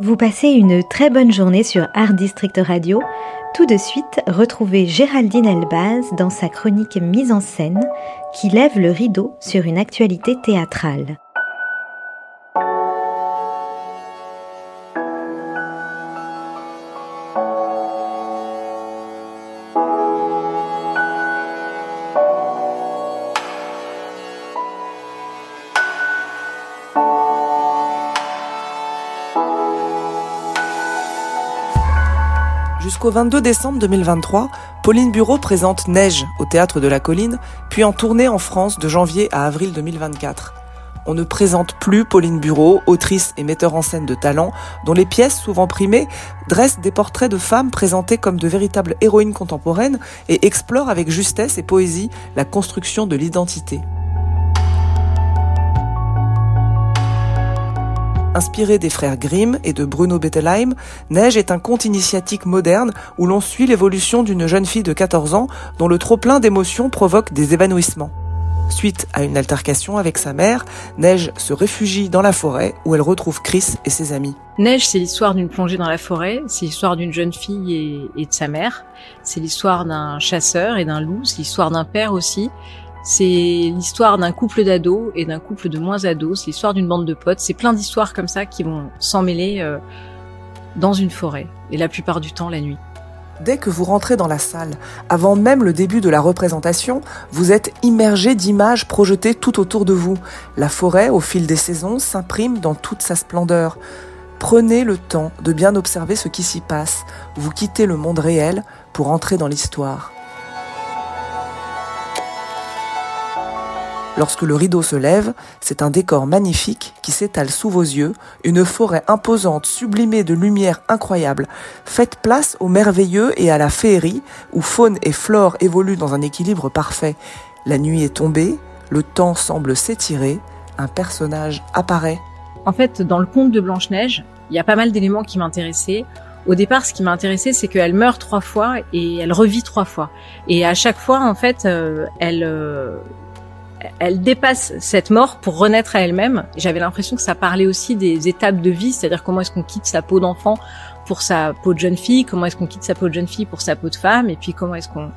Vous passez une très bonne journée sur Art District Radio. Tout de suite, retrouvez Géraldine Elbaz dans sa chronique mise en scène qui lève le rideau sur une actualité théâtrale. Jusqu'au 22 décembre 2023, Pauline Bureau présente Neige au Théâtre de la Colline, puis en tournée en France de janvier à avril 2024. On ne présente plus Pauline Bureau, autrice et metteur en scène de talent, dont les pièces, souvent primées, dressent des portraits de femmes présentées comme de véritables héroïnes contemporaines et explorent avec justesse et poésie la construction de l'identité. Inspiré des frères Grimm et de Bruno Bettelheim, Neige est un conte initiatique moderne où l'on suit l'évolution d'une jeune fille de 14 ans dont le trop-plein d'émotions provoque des évanouissements. Suite à une altercation avec sa mère, Neige se réfugie dans la forêt où elle retrouve Chris et ses amis. Neige, c'est l'histoire d'une plongée dans la forêt, c'est l'histoire d'une jeune fille et, de sa mère, c'est l'histoire d'un chasseur et d'un loup, c'est l'histoire d'un père aussi, c'est l'histoire d'un couple d'ados et d'un couple de moins ados. C'est l'histoire d'une bande de potes. C'est plein d'histoires comme ça qui vont s'emmêler euh, dans une forêt. Et la plupart du temps, la nuit. Dès que vous rentrez dans la salle, avant même le début de la représentation, vous êtes immergé d'images projetées tout autour de vous. La forêt, au fil des saisons, s'imprime dans toute sa splendeur. Prenez le temps de bien observer ce qui s'y passe. Vous quittez le monde réel pour entrer dans l'histoire. Lorsque le rideau se lève, c'est un décor magnifique qui s'étale sous vos yeux, une forêt imposante sublimée de lumière incroyable. Faites place au merveilleux et à la féerie, où faune et flore évoluent dans un équilibre parfait. La nuit est tombée, le temps semble s'étirer, un personnage apparaît. En fait, dans le conte de Blanche-Neige, il y a pas mal d'éléments qui m'intéressaient. Au départ, ce qui m'a intéressé, c'est qu'elle meurt trois fois et elle revit trois fois. Et à chaque fois, en fait, euh, elle, euh, elle dépasse cette mort pour renaître à elle-même. J'avais l'impression que ça parlait aussi des étapes de vie, c'est-à-dire comment est-ce qu'on quitte sa peau d'enfant pour sa peau de jeune fille, comment est-ce qu'on quitte sa peau de jeune fille pour sa peau de femme, et puis comment est-ce qu'on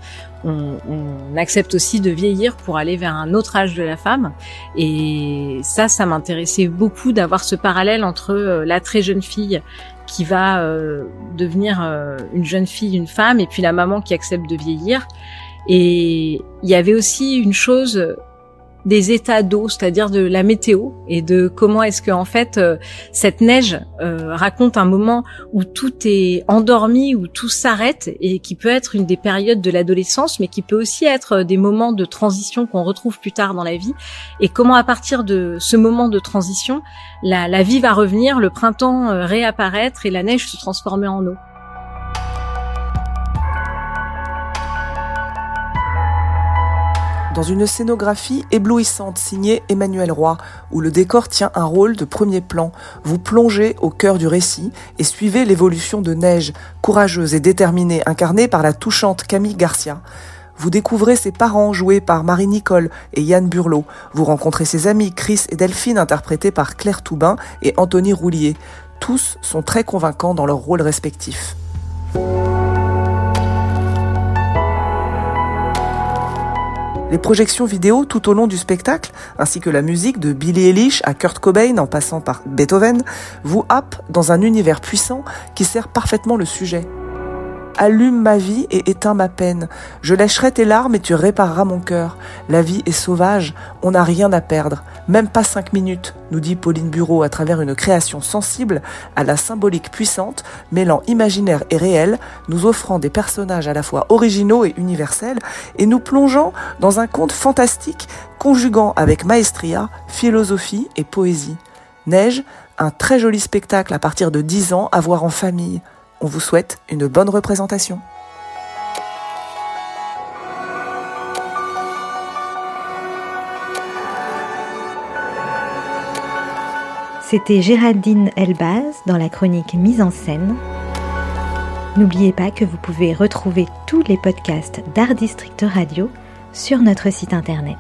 on, accepte aussi de vieillir pour aller vers un autre âge de la femme. Et ça, ça m'intéressait beaucoup d'avoir ce parallèle entre euh, la très jeune fille qui va euh, devenir euh, une jeune fille, une femme, et puis la maman qui accepte de vieillir. Et il y avait aussi une chose des états d'eau, c'est-à-dire de la météo et de comment est-ce que en fait euh, cette neige euh, raconte un moment où tout est endormi, où tout s'arrête et qui peut être une des périodes de l'adolescence, mais qui peut aussi être des moments de transition qu'on retrouve plus tard dans la vie. Et comment à partir de ce moment de transition, la, la vie va revenir, le printemps euh, réapparaître et la neige se transformer en eau. Dans une scénographie éblouissante signée Emmanuel Roy, où le décor tient un rôle de premier plan. Vous plongez au cœur du récit et suivez l'évolution de Neige, courageuse et déterminée, incarnée par la touchante Camille Garcia. Vous découvrez ses parents joués par Marie-Nicole et Yann Burlot. Vous rencontrez ses amis Chris et Delphine interprétés par Claire Toubin et Anthony Roulier. Tous sont très convaincants dans leurs rôles respectifs. Les projections vidéo tout au long du spectacle, ainsi que la musique de Billy Eilish à Kurt Cobain en passant par Beethoven, vous happent dans un univers puissant qui sert parfaitement le sujet. Allume ma vie et éteins ma peine. Je lècherai tes larmes et tu répareras mon cœur. La vie est sauvage, on n'a rien à perdre, même pas cinq minutes, nous dit Pauline Bureau à travers une création sensible à la symbolique puissante, mêlant imaginaire et réel, nous offrant des personnages à la fois originaux et universels, et nous plongeant dans un conte fantastique conjuguant avec maestria, philosophie et poésie. Neige, un très joli spectacle à partir de 10 ans à voir en famille. On vous souhaite une bonne représentation. C'était Géraldine Elbaz dans la chronique Mise en scène. N'oubliez pas que vous pouvez retrouver tous les podcasts d'Art District Radio sur notre site internet.